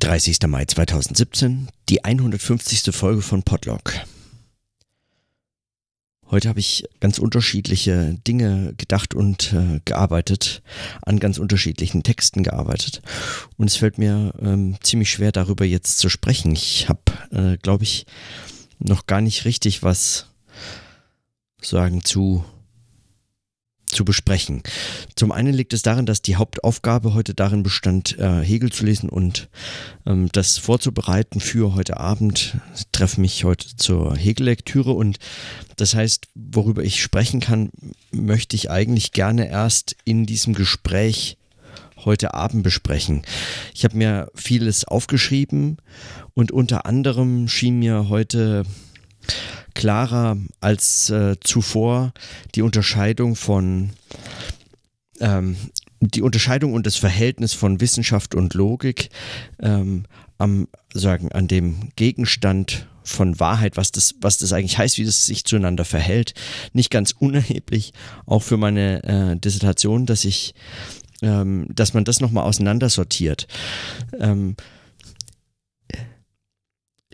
30. Mai 2017, die 150. Folge von Podlog. Heute habe ich ganz unterschiedliche Dinge gedacht und äh, gearbeitet, an ganz unterschiedlichen Texten gearbeitet. Und es fällt mir ähm, ziemlich schwer, darüber jetzt zu sprechen. Ich habe, äh, glaube ich, noch gar nicht richtig was sagen zu zu besprechen. Zum einen liegt es darin, dass die Hauptaufgabe heute darin bestand, äh, Hegel zu lesen und ähm, das vorzubereiten für heute Abend. Ich treffe mich heute zur Hegel-Lektüre und das heißt, worüber ich sprechen kann, möchte ich eigentlich gerne erst in diesem Gespräch heute Abend besprechen. Ich habe mir vieles aufgeschrieben und unter anderem schien mir heute klarer als äh, zuvor die Unterscheidung von ähm, die Unterscheidung und das Verhältnis von Wissenschaft und Logik ähm, am sagen an dem Gegenstand von Wahrheit, was das, was das eigentlich heißt, wie das sich zueinander verhält, nicht ganz unerheblich, auch für meine äh, Dissertation, dass ich, ähm, dass man das nochmal auseinandersortiert. Ähm,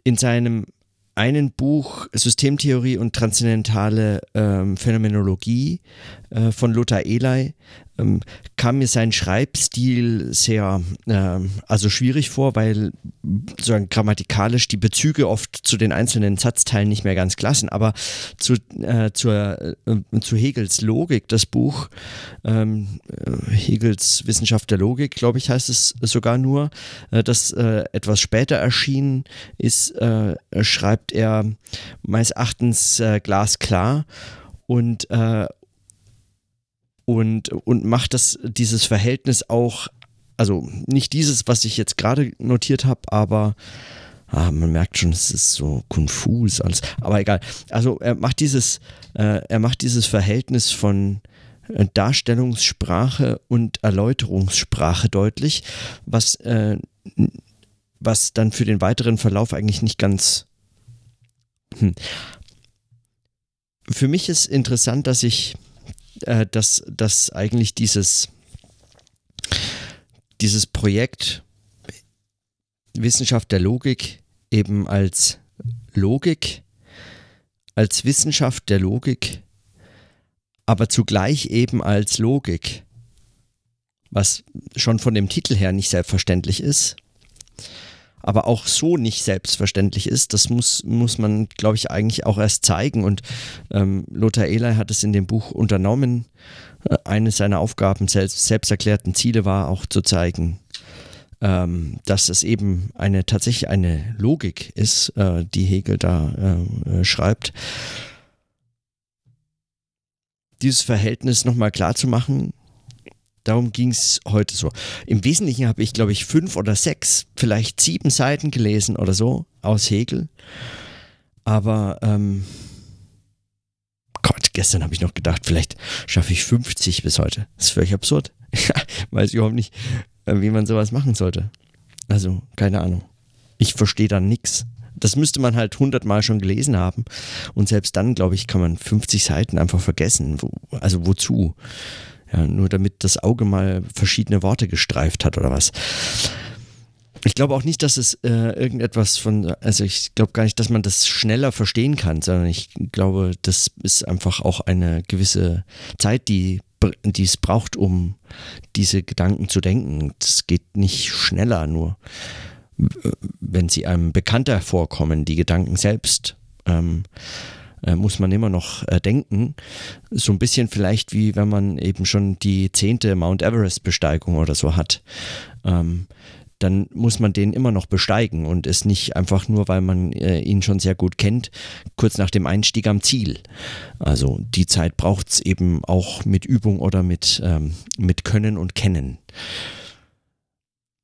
in seinem einen Buch Systemtheorie und transzendentale ähm, Phänomenologie äh, von Lothar Eley ähm, kam mir sein Schreibstil sehr ähm, also schwierig vor, weil sozusagen grammatikalisch die Bezüge oft zu den einzelnen Satzteilen nicht mehr ganz klar sind. Aber zu, äh, zur, äh, zu Hegels Logik, das Buch ähm, äh, Hegels Wissenschaft der Logik, glaube ich, heißt es sogar nur, äh, das äh, etwas später erschienen ist, schreibt er meines Erachtens glasklar und, und, und macht das, dieses Verhältnis auch, also nicht dieses, was ich jetzt gerade notiert habe, aber ah, man merkt schon, es ist so konfus alles. Aber egal. Also er macht dieses, äh, er macht dieses Verhältnis von äh, Darstellungssprache und Erläuterungssprache deutlich, was, äh, was dann für den weiteren Verlauf eigentlich nicht ganz. Hm. Für mich ist interessant, dass ich äh, dass, dass eigentlich dieses, dieses Projekt Wissenschaft der Logik eben als Logik, als Wissenschaft der Logik, aber zugleich eben als Logik, was schon von dem Titel her nicht selbstverständlich ist, aber auch so nicht selbstverständlich ist. Das muss, muss man, glaube ich, eigentlich auch erst zeigen. Und ähm, Lothar Eley hat es in dem Buch unternommen. Äh, eine seiner Aufgaben, selbst, erklärten Ziele war auch zu zeigen, ähm, dass es eben eine tatsächlich eine Logik ist, äh, die Hegel da äh, schreibt. Dieses Verhältnis nochmal klar zu machen, Darum ging es heute so. Im Wesentlichen habe ich, glaube ich, fünf oder sechs, vielleicht sieben Seiten gelesen oder so aus Hegel. Aber ähm, Gott, gestern habe ich noch gedacht, vielleicht schaffe ich 50 bis heute. Das ist völlig absurd. Weiß überhaupt nicht, äh, wie man sowas machen sollte. Also, keine Ahnung. Ich verstehe da nichts. Das müsste man halt hundertmal schon gelesen haben. Und selbst dann, glaube ich, kann man 50 Seiten einfach vergessen. Also wozu? Ja, nur damit das Auge mal verschiedene Worte gestreift hat oder was. Ich glaube auch nicht, dass es äh, irgendetwas von, also ich glaube gar nicht, dass man das schneller verstehen kann, sondern ich glaube, das ist einfach auch eine gewisse Zeit, die, die es braucht, um diese Gedanken zu denken. Es geht nicht schneller, nur wenn sie einem bekannter vorkommen, die Gedanken selbst. Ähm, äh, muss man immer noch äh, denken. So ein bisschen vielleicht wie wenn man eben schon die zehnte Mount Everest-Besteigung oder so hat. Ähm, dann muss man den immer noch besteigen und ist nicht einfach nur, weil man äh, ihn schon sehr gut kennt, kurz nach dem Einstieg am Ziel. Also die Zeit braucht es eben auch mit Übung oder mit, ähm, mit Können und Kennen.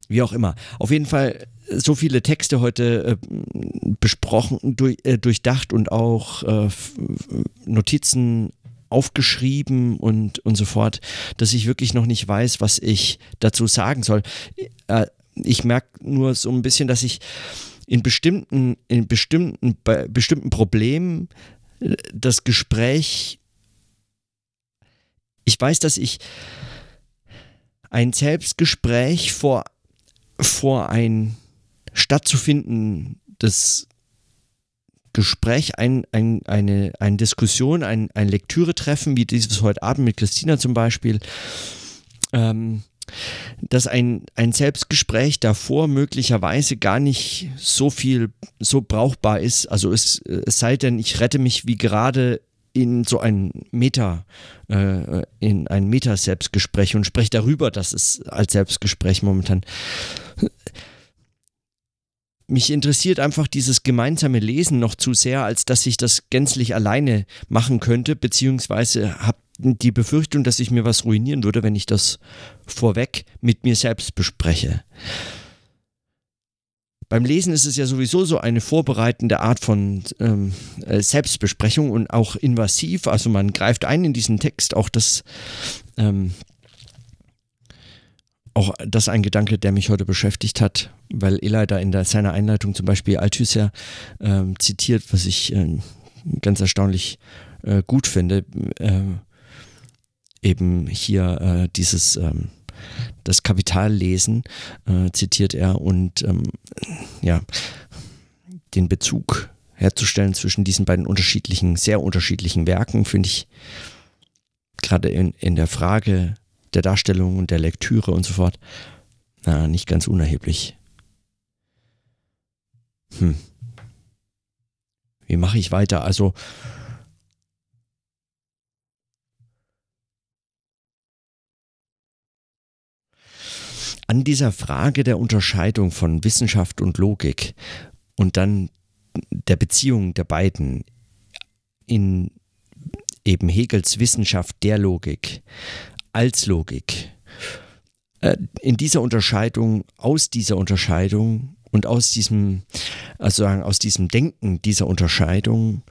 Wie auch immer. Auf jeden Fall so viele Texte heute äh, besprochen, durch, äh, durchdacht und auch äh, Notizen aufgeschrieben und, und so fort, dass ich wirklich noch nicht weiß, was ich dazu sagen soll. Äh, ich merke nur so ein bisschen, dass ich in bestimmten, in bestimmten, bei bestimmten Problemen äh, das Gespräch, ich weiß, dass ich ein Selbstgespräch vor, vor ein stattzufinden, das Gespräch, ein, ein, eine, eine Diskussion, ein, ein Lektüre-Treffen, wie dieses heute Abend mit Christina zum Beispiel, ähm, dass ein, ein Selbstgespräch davor möglicherweise gar nicht so viel, so brauchbar ist. Also es, es sei denn, ich rette mich wie gerade in so ein Meta, äh, in ein Meta-Selbstgespräch und spreche darüber, dass es als Selbstgespräch momentan mich interessiert einfach dieses gemeinsame Lesen noch zu sehr, als dass ich das gänzlich alleine machen könnte, beziehungsweise habe die Befürchtung, dass ich mir was ruinieren würde, wenn ich das vorweg mit mir selbst bespreche. Beim Lesen ist es ja sowieso so eine vorbereitende Art von ähm, äh, Selbstbesprechung und auch invasiv. Also man greift ein in diesen Text, auch das ähm, auch das ein Gedanke, der mich heute beschäftigt hat, weil Eli da in der, seiner Einleitung zum Beispiel Althusser äh, zitiert, was ich äh, ganz erstaunlich äh, gut finde. Äh, eben hier äh, dieses das Kapitallesen äh, zitiert er und ähm, ja den Bezug herzustellen zwischen diesen beiden unterschiedlichen, sehr unterschiedlichen Werken, finde ich gerade in, in der Frage der Darstellung und der Lektüre und so fort, na, nicht ganz unerheblich. Hm. Wie mache ich weiter? Also, an dieser Frage der Unterscheidung von Wissenschaft und Logik und dann der Beziehung der beiden in eben Hegels Wissenschaft der Logik als Logik. Äh, in dieser Unterscheidung, aus dieser Unterscheidung und aus diesem, also aus diesem Denken dieser Unterscheidung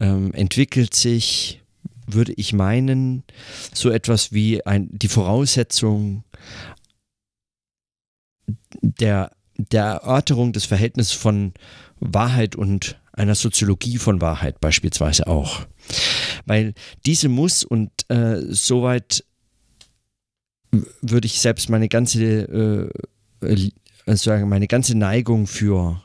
ähm, entwickelt sich, würde ich meinen, so etwas wie ein, die Voraussetzung der, der Erörterung des Verhältnisses von Wahrheit und einer Soziologie von Wahrheit beispielsweise auch. Weil diese muss und äh, soweit würde ich selbst meine ganze, äh, äh, meine ganze Neigung für,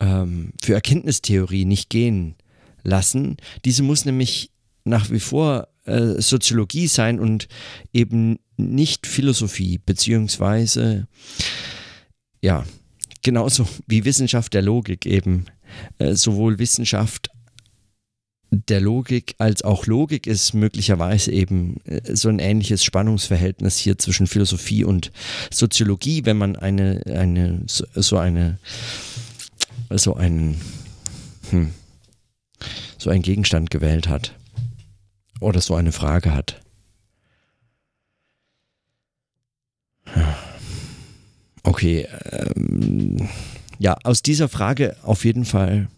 ähm, für Erkenntnistheorie nicht gehen lassen. Diese muss nämlich nach wie vor äh, Soziologie sein und eben nicht Philosophie, beziehungsweise ja, genauso wie Wissenschaft der Logik eben, äh, sowohl Wissenschaft der Logik als auch Logik ist möglicherweise eben äh, so ein ähnliches Spannungsverhältnis hier zwischen Philosophie und Soziologie, wenn man eine, eine so eine so einen hm, so einen Gegenstand gewählt hat oder so eine Frage hat. Okay, ähm, ja, aus dieser Frage auf jeden Fall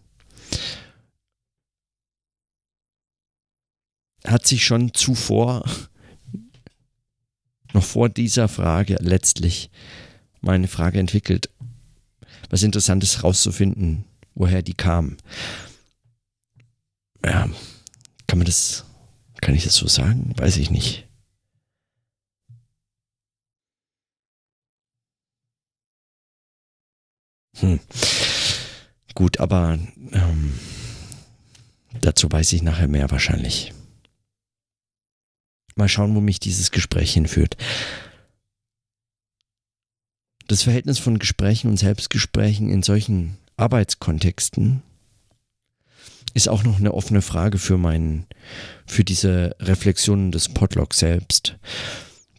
hat sich schon zuvor, noch vor dieser Frage letztlich meine Frage entwickelt, was Interessantes rauszufinden, woher die kam. Ja, kann man das, kann ich das so sagen? Weiß ich nicht. Hm. Gut, aber ähm, dazu weiß ich nachher mehr wahrscheinlich. Mal schauen, wo mich dieses Gespräch hinführt. Das Verhältnis von Gesprächen und Selbstgesprächen in solchen Arbeitskontexten ist auch noch eine offene Frage für meinen, für diese Reflexionen des Podlog selbst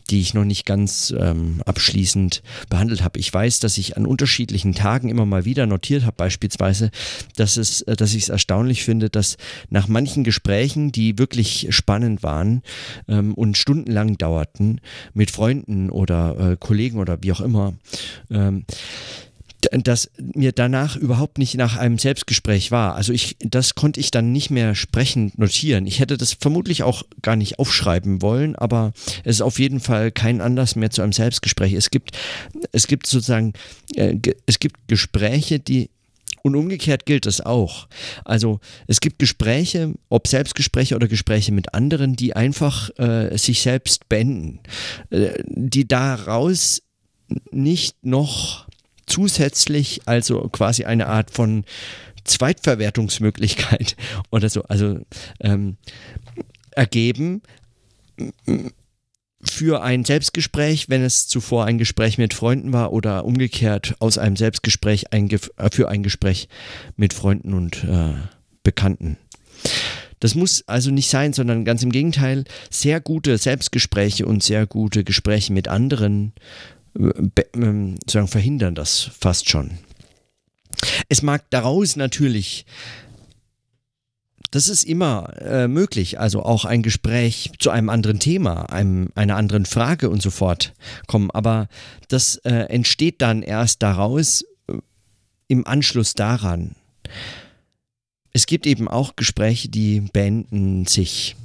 die ich noch nicht ganz ähm, abschließend behandelt habe. Ich weiß, dass ich an unterschiedlichen Tagen immer mal wieder notiert habe, beispielsweise, dass es, äh, dass ich es erstaunlich finde, dass nach manchen Gesprächen, die wirklich spannend waren ähm, und stundenlang dauerten, mit Freunden oder äh, Kollegen oder wie auch immer, ähm, dass mir danach überhaupt nicht nach einem Selbstgespräch war. Also ich, das konnte ich dann nicht mehr sprechend notieren. Ich hätte das vermutlich auch gar nicht aufschreiben wollen, aber es ist auf jeden Fall kein Anlass mehr zu einem Selbstgespräch. Es gibt, es gibt sozusagen, äh, es gibt Gespräche, die und umgekehrt gilt das auch. Also es gibt Gespräche, ob Selbstgespräche oder Gespräche mit anderen, die einfach äh, sich selbst beenden, äh, die daraus nicht noch zusätzlich also quasi eine Art von Zweitverwertungsmöglichkeit oder so, also ähm, ergeben für ein Selbstgespräch, wenn es zuvor ein Gespräch mit Freunden war oder umgekehrt aus einem Selbstgespräch ein, äh, für ein Gespräch mit Freunden und äh, Bekannten. Das muss also nicht sein, sondern ganz im Gegenteil, sehr gute Selbstgespräche und sehr gute Gespräche mit anderen sagen, verhindern das fast schon. Es mag daraus natürlich das ist immer äh, möglich. Also auch ein Gespräch zu einem anderen Thema, einem, einer anderen Frage und so fort kommen. Aber das äh, entsteht dann erst daraus äh, im Anschluss daran. Es gibt eben auch Gespräche, die beenden sich.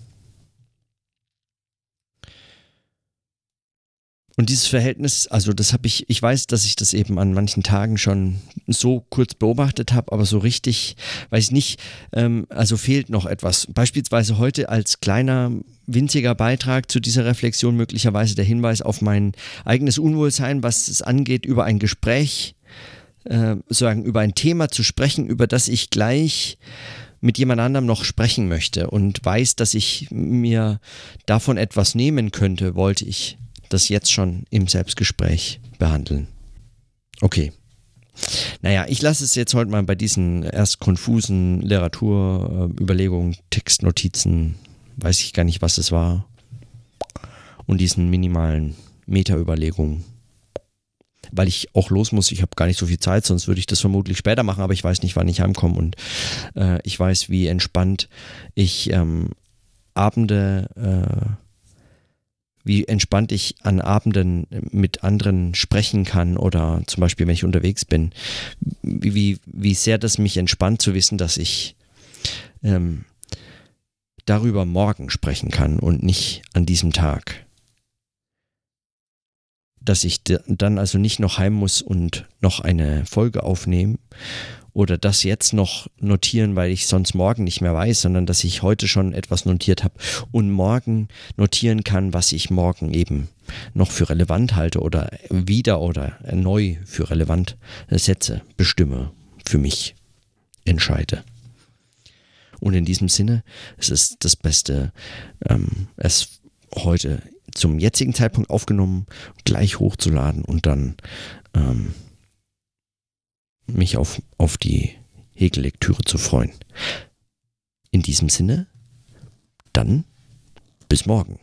Und dieses Verhältnis, also das habe ich, ich weiß, dass ich das eben an manchen Tagen schon so kurz beobachtet habe, aber so richtig weiß ich nicht, ähm, also fehlt noch etwas. Beispielsweise heute als kleiner, winziger Beitrag zu dieser Reflexion möglicherweise der Hinweis auf mein eigenes Unwohlsein, was es angeht, über ein Gespräch, äh, sagen, über ein Thema zu sprechen, über das ich gleich mit jemand anderem noch sprechen möchte und weiß, dass ich mir davon etwas nehmen könnte, wollte ich das jetzt schon im Selbstgespräch behandeln. Okay. Naja, ich lasse es jetzt heute mal bei diesen erst konfusen Literaturüberlegungen, Textnotizen, weiß ich gar nicht, was es war, und diesen minimalen Meta-Überlegungen. Weil ich auch los muss, ich habe gar nicht so viel Zeit, sonst würde ich das vermutlich später machen, aber ich weiß nicht, wann ich heimkomme und äh, ich weiß, wie entspannt ich ähm, Abende äh, wie entspannt ich an Abenden mit anderen sprechen kann oder zum Beispiel, wenn ich unterwegs bin, wie, wie sehr das mich entspannt zu wissen, dass ich ähm, darüber morgen sprechen kann und nicht an diesem Tag. Dass ich dann also nicht noch heim muss und noch eine Folge aufnehmen oder das jetzt noch notieren, weil ich sonst morgen nicht mehr weiß, sondern dass ich heute schon etwas notiert habe und morgen notieren kann, was ich morgen eben noch für relevant halte oder wieder oder neu für relevant setze, bestimme, für mich entscheide. Und in diesem Sinne, es ist das Beste, ähm, es heute zum jetzigen Zeitpunkt aufgenommen, gleich hochzuladen und dann ähm, mich auf, auf die Hegel-Lektüre zu freuen. In diesem Sinne, dann bis morgen.